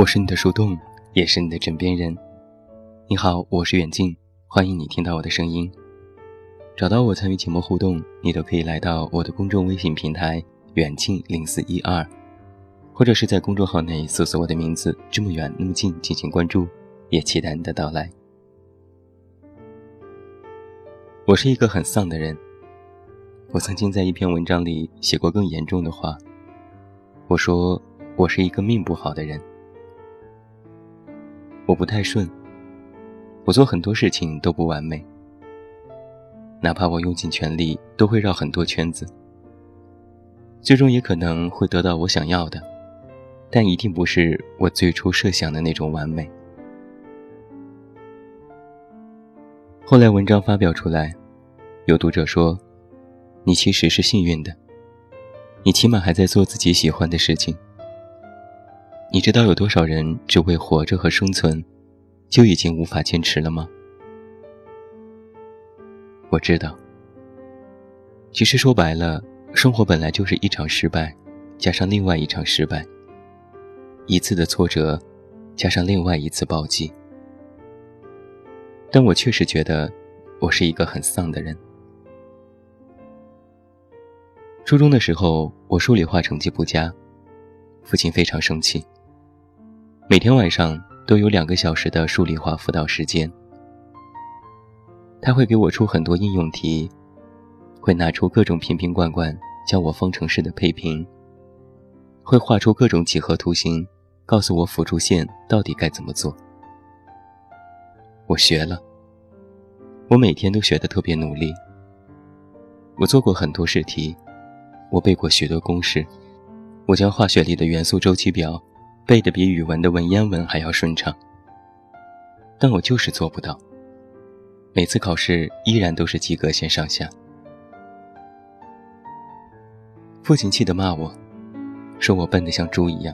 我是你的树洞，也是你的枕边人。你好，我是远近，欢迎你听到我的声音。找到我参与节目互动，你都可以来到我的公众微信平台远近零四一二，或者是在公众号内搜索我的名字这么远那么近进行关注，也期待你的到来。我是一个很丧的人，我曾经在一篇文章里写过更严重的话，我说我是一个命不好的人。我不太顺，我做很多事情都不完美，哪怕我用尽全力，都会绕很多圈子，最终也可能会得到我想要的，但一定不是我最初设想的那种完美。后来文章发表出来，有读者说：“你其实是幸运的，你起码还在做自己喜欢的事情。”你知道有多少人只为活着和生存，就已经无法坚持了吗？我知道。其实说白了，生活本来就是一场失败，加上另外一场失败，一次的挫折，加上另外一次暴击。但我确实觉得，我是一个很丧的人。初中的时候，我数理化成绩不佳，父亲非常生气。每天晚上都有两个小时的数理化辅导时间，他会给我出很多应用题，会拿出各种瓶瓶罐罐教我方程式的配平，会画出各种几何图形，告诉我辅助线到底该怎么做。我学了，我每天都学得特别努力。我做过很多试题，我背过许多公式，我将化学里的元素周期表。背的比语文的文言文还要顺畅，但我就是做不到。每次考试依然都是及格线上下。父亲气得骂我，说我笨得像猪一样，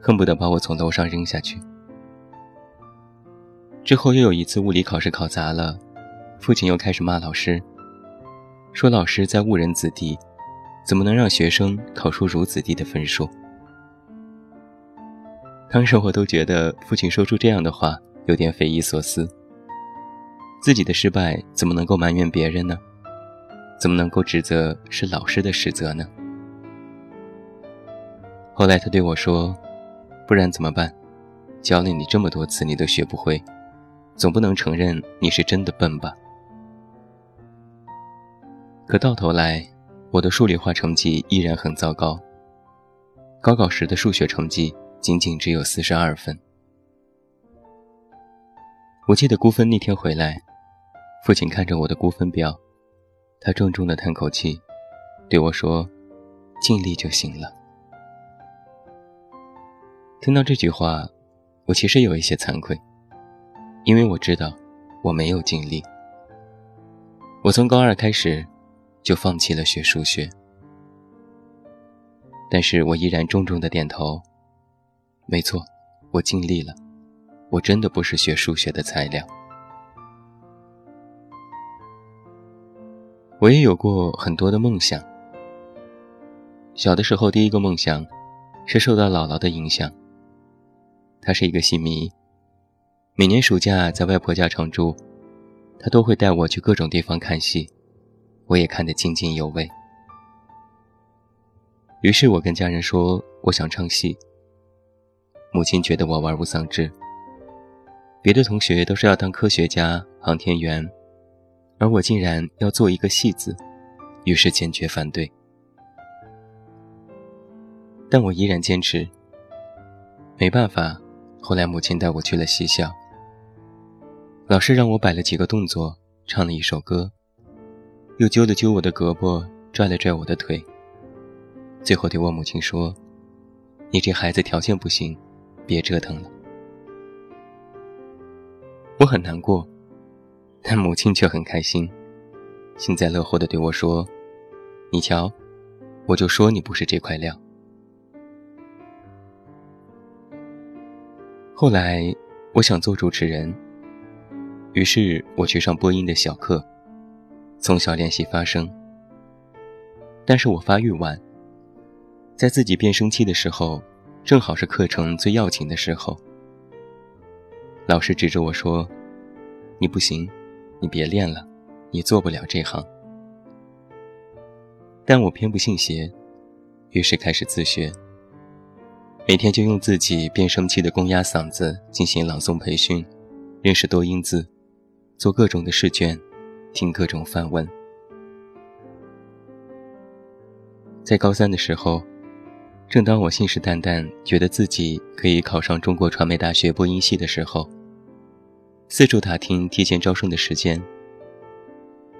恨不得把我从楼上扔下去。之后又有一次物理考试考砸了，父亲又开始骂老师，说老师在误人子弟，怎么能让学生考出如此低的分数？当时我都觉得父亲说出这样的话有点匪夷所思。自己的失败怎么能够埋怨别人呢？怎么能够指责是老师的失责呢？后来他对我说：“不然怎么办？教了你这么多次，你都学不会，总不能承认你是真的笨吧？”可到头来，我的数理化成绩依然很糟糕。高考时的数学成绩。仅仅只有四十二分。我记得估分那天回来，父亲看着我的估分表，他重重的叹口气，对我说：“尽力就行了。”听到这句话，我其实有一些惭愧，因为我知道我没有尽力。我从高二开始就放弃了学数学，但是我依然重重的点头。没错，我尽力了。我真的不是学数学的材料。我也有过很多的梦想。小的时候，第一个梦想是受到姥姥的影响。她是一个戏迷，每年暑假在外婆家常住，她都会带我去各种地方看戏，我也看得津津有味。于是我跟家人说，我想唱戏。母亲觉得我玩物丧志，别的同学都是要当科学家、航天员，而我竟然要做一个戏子，于是坚决反对。但我依然坚持。没办法，后来母亲带我去了戏校，老师让我摆了几个动作，唱了一首歌，又揪了揪我的胳膊，拽了拽我的腿，最后对我母亲说：“你这孩子条件不行。”别折腾了，我很难过，但母亲却很开心，幸灾乐祸地对我说：“你瞧，我就说你不是这块料。”后来，我想做主持人，于是我去上播音的小课，从小练习发声。但是我发育晚，在自己变声期的时候。正好是课程最要紧的时候。老师指着我说：“你不行，你别练了，你做不了这行。”但我偏不信邪，于是开始自学。每天就用自己变声期的公鸭嗓子进行朗诵培训，认识多音字，做各种的试卷，听各种范文。在高三的时候，正当我信誓旦旦觉得自己可以考上中国传媒大学播音系的时候，四处打听提前招生的时间。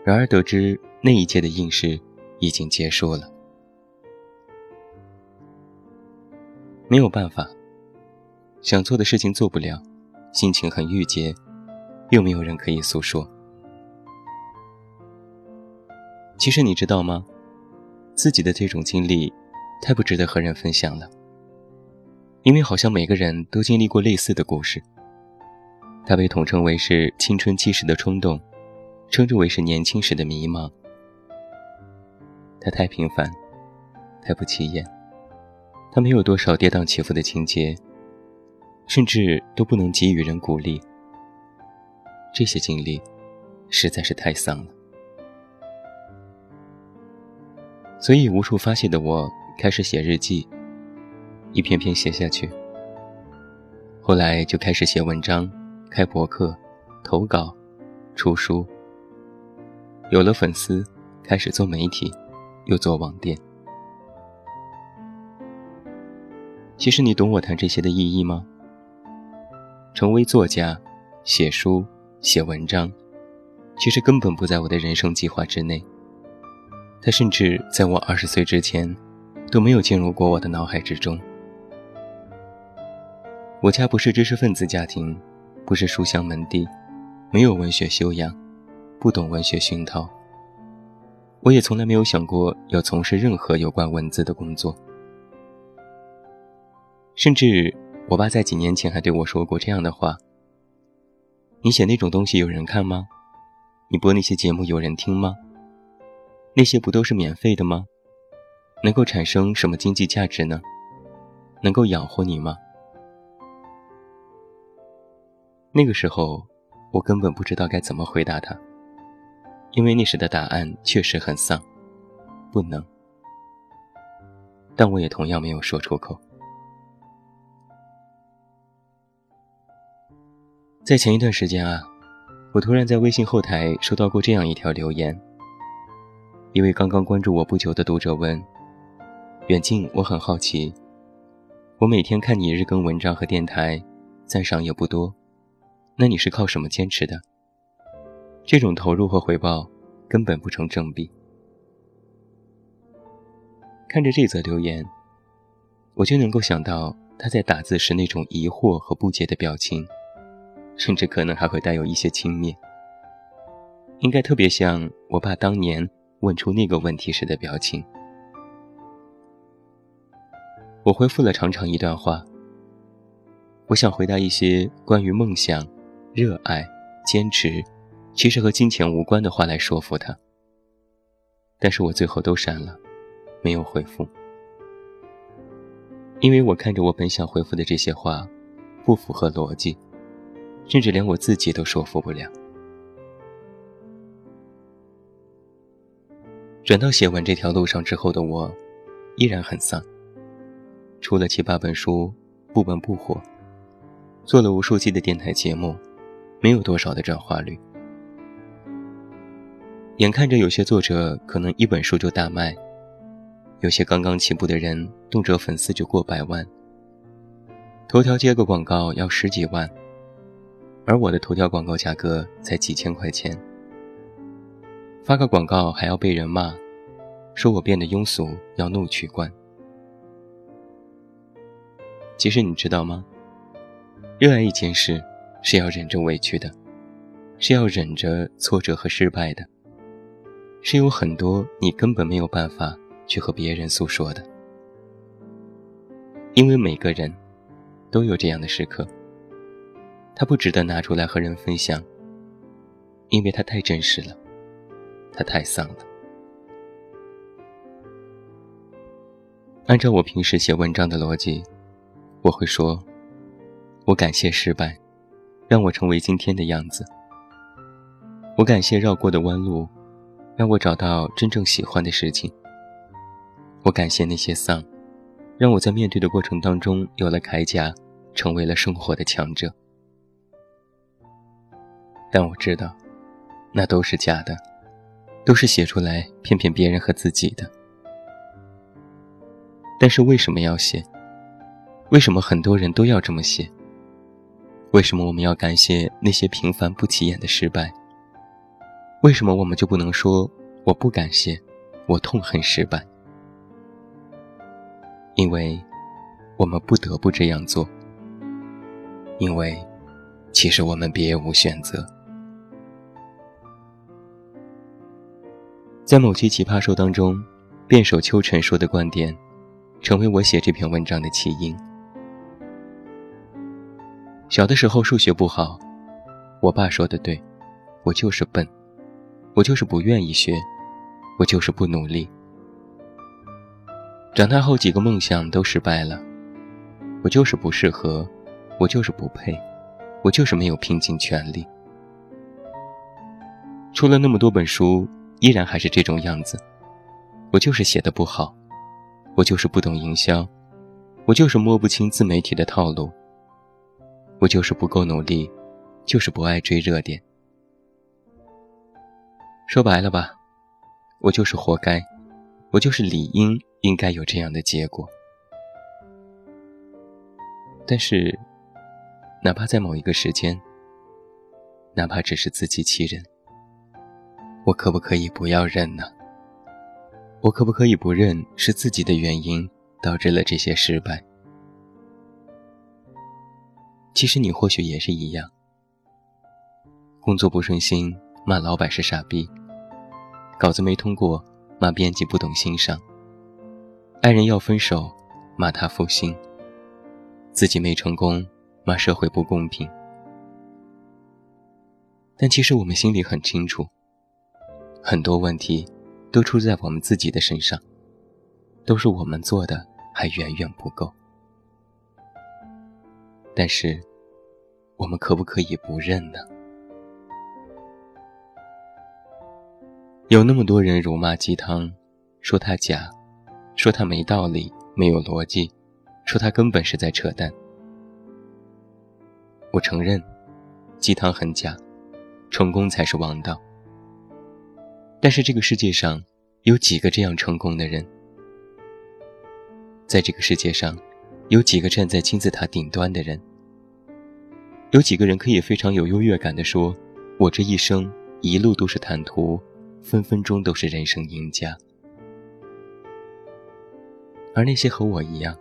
然而得知那一届的应试已经结束了，没有办法，想做的事情做不了，心情很郁结，又没有人可以诉说。其实你知道吗？自己的这种经历，太不值得和人分享了。因为好像每个人都经历过类似的故事。它被统称为是青春期时的冲动，称之为是年轻时的迷茫。它太平凡，太不起眼，它没有多少跌宕起伏的情节，甚至都不能给予人鼓励。这些经历，实在是太丧了。所以，无处发泄的我开始写日记，一篇篇写下去。后来就开始写文章，开博客，投稿，出书。有了粉丝，开始做媒体，又做网店。其实，你懂我谈这些的意义吗？成为作家，写书，写文章，其实根本不在我的人生计划之内。他甚至在我二十岁之前，都没有进入过我的脑海之中。我家不是知识分子家庭，不是书香门第，没有文学修养，不懂文学熏陶。我也从来没有想过要从事任何有关文字的工作。甚至我爸在几年前还对我说过这样的话：“你写那种东西有人看吗？你播那些节目有人听吗？”那些不都是免费的吗？能够产生什么经济价值呢？能够养活你吗？那个时候，我根本不知道该怎么回答他，因为那时的答案确实很丧，不能。但我也同样没有说出口。在前一段时间啊，我突然在微信后台收到过这样一条留言。一位刚刚关注我不久的读者问：“远近，我很好奇，我每天看你日更文章和电台，赞赏也不多，那你是靠什么坚持的？这种投入和回报根本不成正比。”看着这则留言，我就能够想到他在打字时那种疑惑和不解的表情，甚至可能还会带有一些轻蔑，应该特别像我爸当年。问出那个问题时的表情，我回复了长长一段话。我想回答一些关于梦想、热爱、坚持，其实和金钱无关的话来说服他，但是我最后都删了，没有回复，因为我看着我本想回复的这些话，不符合逻辑，甚至连我自己都说服不了。转到写文这条路上之后的我，依然很丧。出了七八本书，不温不火；做了无数期的电台节目，没有多少的转化率。眼看着有些作者可能一本书就大卖，有些刚刚起步的人动辄粉丝就过百万，头条接个广告要十几万，而我的头条广告价格才几千块钱。发个广告还要被人骂，说我变得庸俗，要怒取关。其实你知道吗？热爱一件事是要忍着委屈的，是要忍着挫折和失败的，是有很多你根本没有办法去和别人诉说的。因为每个人都有这样的时刻，他不值得拿出来和人分享，因为他太真实了。他太丧了。按照我平时写文章的逻辑，我会说：“我感谢失败，让我成为今天的样子。我感谢绕过的弯路，让我找到真正喜欢的事情。我感谢那些丧，让我在面对的过程当中有了铠甲，成为了生活的强者。但我知道，那都是假的，都是写出来骗骗别人和自己的。但是为什么要写？为什么很多人都要这么写？为什么我们要感谢那些平凡不起眼的失败？为什么我们就不能说我不感谢，我痛恨失败？因为，我们不得不这样做。因为，其实我们别无选择。在某期奇葩说当中，辩手秋晨说的观点。成为我写这篇文章的起因。小的时候数学不好，我爸说的对，我就是笨，我就是不愿意学，我就是不努力。长大后几个梦想都失败了，我就是不适合，我就是不配，我就是没有拼尽全力。出了那么多本书，依然还是这种样子，我就是写的不好。我就是不懂营销，我就是摸不清自媒体的套路，我就是不够努力，就是不爱追热点。说白了吧，我就是活该，我就是理应应该有这样的结果。但是，哪怕在某一个时间，哪怕只是自欺欺人，我可不可以不要认呢？我可不可以不认是自己的原因导致了这些失败？其实你或许也是一样，工作不顺心骂老板是傻逼，稿子没通过骂编辑不懂欣赏，爱人要分手骂他负心，自己没成功骂社会不公平。但其实我们心里很清楚，很多问题。都出在我们自己的身上，都是我们做的，还远远不够。但是，我们可不可以不认呢？有那么多人辱骂鸡汤，说他假，说他没道理、没有逻辑，说他根本是在扯淡。我承认，鸡汤很假，成功才是王道。但是这个世界上有几个这样成功的人？在这个世界上，有几个站在金字塔顶端的人？有几个人可以非常有优越感地说：“我这一生一路都是坦途，分分钟都是人生赢家。”而那些和我一样，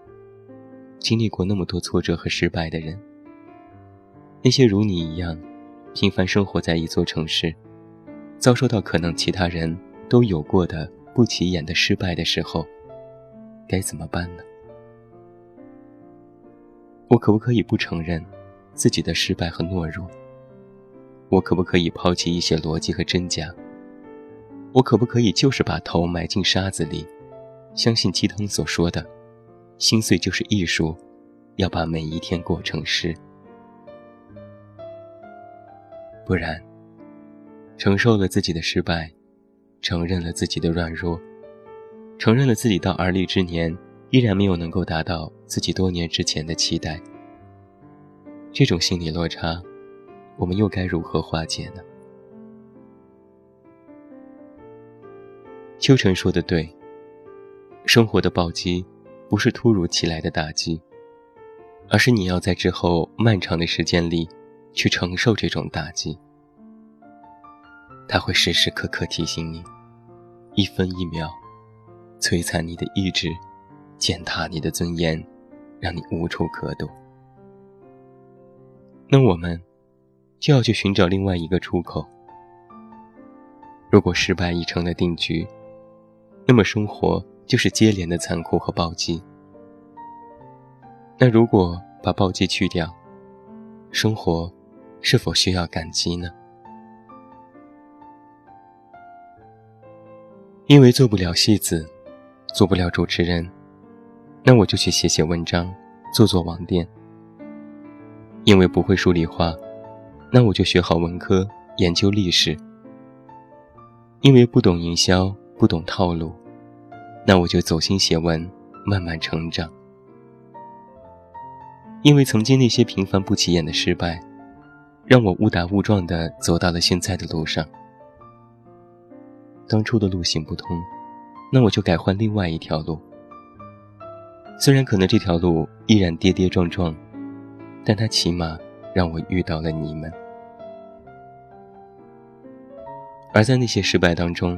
经历过那么多挫折和失败的人，那些如你一样，平凡生活在一座城市。遭受到可能其他人都有过的不起眼的失败的时候，该怎么办呢？我可不可以不承认自己的失败和懦弱？我可不可以抛弃一些逻辑和真假？我可不可以就是把头埋进沙子里，相信鸡汤所说的“心碎就是艺术”，要把每一天过成诗？不然。承受了自己的失败，承认了自己的软弱，承认了自己到而立之年依然没有能够达到自己多年之前的期待。这种心理落差，我们又该如何化解呢？秋晨说的对，生活的暴击不是突如其来的打击，而是你要在之后漫长的时间里去承受这种打击。他会时时刻刻提醒你，一分一秒，摧残你的意志，践踏你的尊严，让你无处可躲。那我们，就要去寻找另外一个出口。如果失败已成了定局，那么生活就是接连的残酷和暴击。那如果把暴击去掉，生活是否需要感激呢？因为做不了戏子，做不了主持人，那我就去写写文章，做做网店。因为不会数理化，那我就学好文科，研究历史。因为不懂营销，不懂套路，那我就走心写文，慢慢成长。因为曾经那些平凡不起眼的失败，让我误打误撞地走到了现在的路上。当初的路行不通，那我就改换另外一条路。虽然可能这条路依然跌跌撞撞。但他起码让我遇到了你们，而在那些失败当中，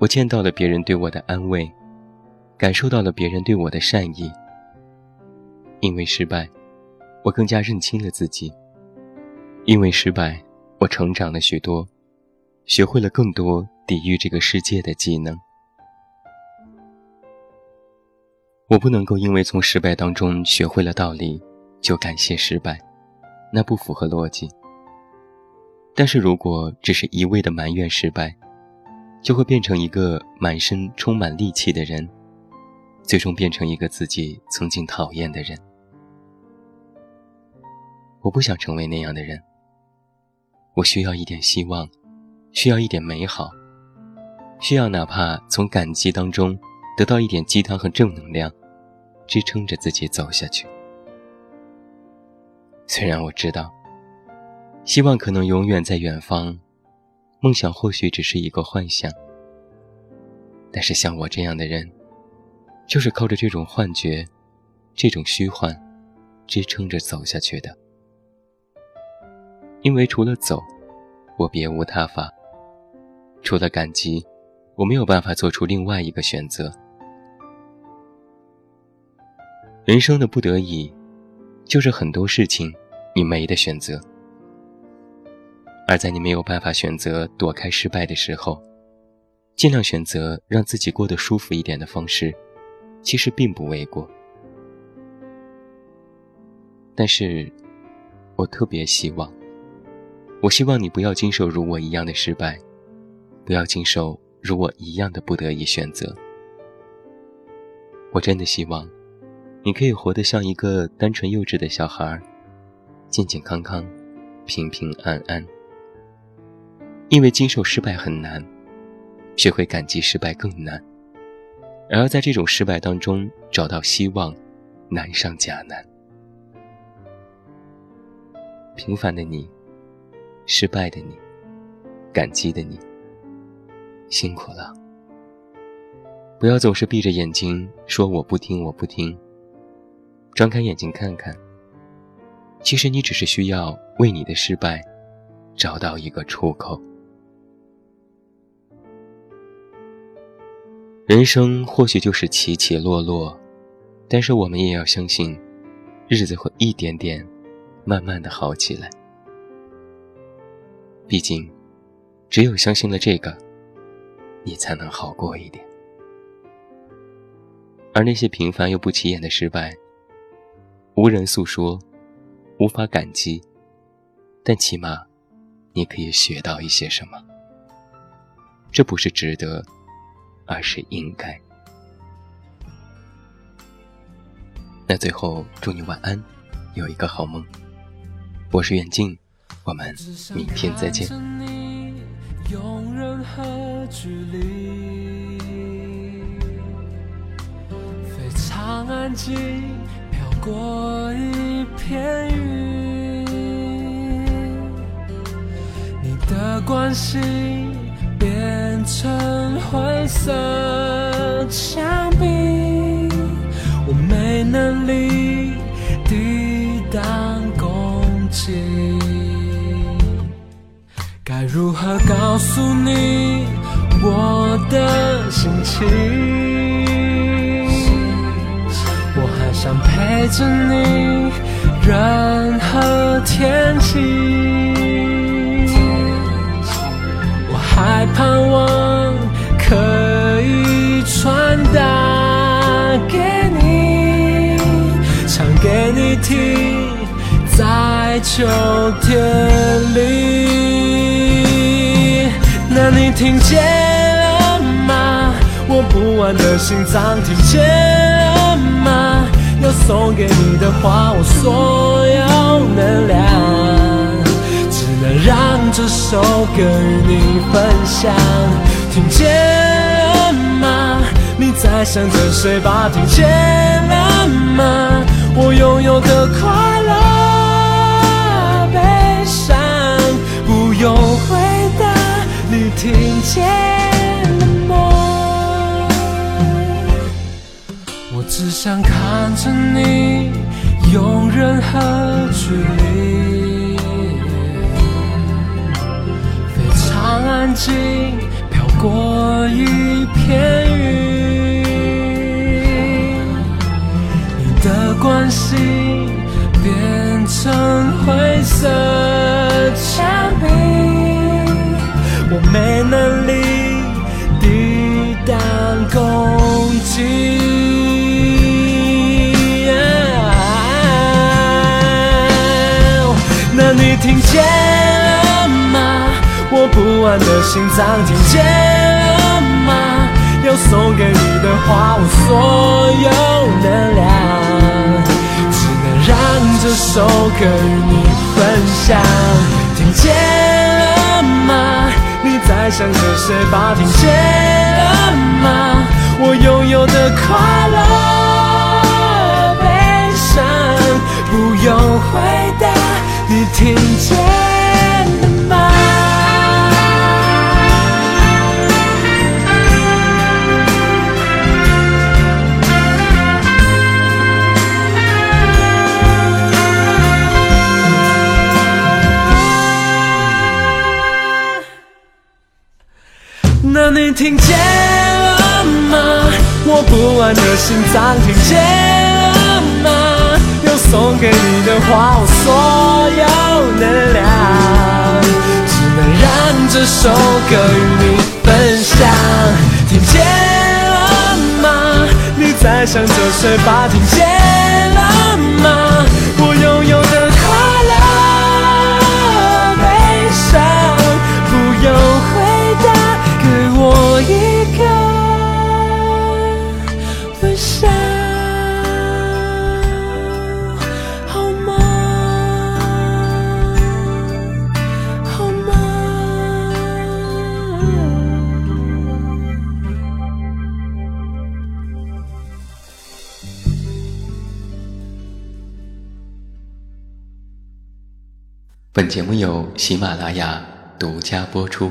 我见到了别人对我的安慰，感受到了别人对我的善意。因为失败，我更加认清了自己；因为失败，我成长了许多，学会了更多抵御这个世界的技能。我不能够因为从失败当中学会了道理。就感谢失败，那不符合逻辑。但是如果只是一味的埋怨失败，就会变成一个满身充满戾气的人，最终变成一个自己曾经讨厌的人。我不想成为那样的人。我需要一点希望，需要一点美好，需要哪怕从感激当中得到一点鸡汤和正能量，支撑着自己走下去。虽然我知道，希望可能永远在远方，梦想或许只是一个幻想，但是像我这样的人，就是靠着这种幻觉、这种虚幻，支撑着走下去的。因为除了走，我别无他法；除了感激，我没有办法做出另外一个选择。人生的不得已。就是很多事情，你没得选择。而在你没有办法选择躲开失败的时候，尽量选择让自己过得舒服一点的方式，其实并不为过。但是，我特别希望，我希望你不要经受如我一样的失败，不要经受如我一样的不得已选择。我真的希望。你可以活得像一个单纯幼稚的小孩，健健康康，平平安安。因为经受失败很难，学会感激失败更难。然而在这种失败当中找到希望，难上加难。平凡的你，失败的你，感激的你，辛苦了。不要总是闭着眼睛说我不听，我不听。张开眼睛看看，其实你只是需要为你的失败找到一个出口。人生或许就是起起落落，但是我们也要相信，日子会一点点、慢慢的好起来。毕竟，只有相信了这个，你才能好过一点。而那些平凡又不起眼的失败，无人诉说，无法感激，但起码，你可以学到一些什么。这不是值得，而是应该。那最后，祝你晚安，有一个好梦。我是远近，我们明天再见。非常安静。过一片云，你的关心变成灰色墙壁，我没能力着你，任何天气。我还盼望可以传达给你，唱给你听，在秋天里。那你听见了吗？我不安的心脏听见？的话，我所有能量，只能让这首歌与你分享。听见了吗？你在想着谁吧？听见了吗？我拥有的快乐、悲伤，不用回答，你听见了吗？我只想看着你，用任何距离，非常安静，飘过一片云。你的关心变成灰色墙壁，我没能力抵挡攻击。见了吗？我不安的心脏听见了吗？要送给你的话，我所有能量，只能让这首歌与你分享。听见了吗？你在想着谁吧？听见了吗？听见了吗？我不安的心脏听见了吗？要送给你的话，我所有能量，只能让这首歌与你分享。听见了吗？你在想着谁吧？听见喜马拉雅独家播出。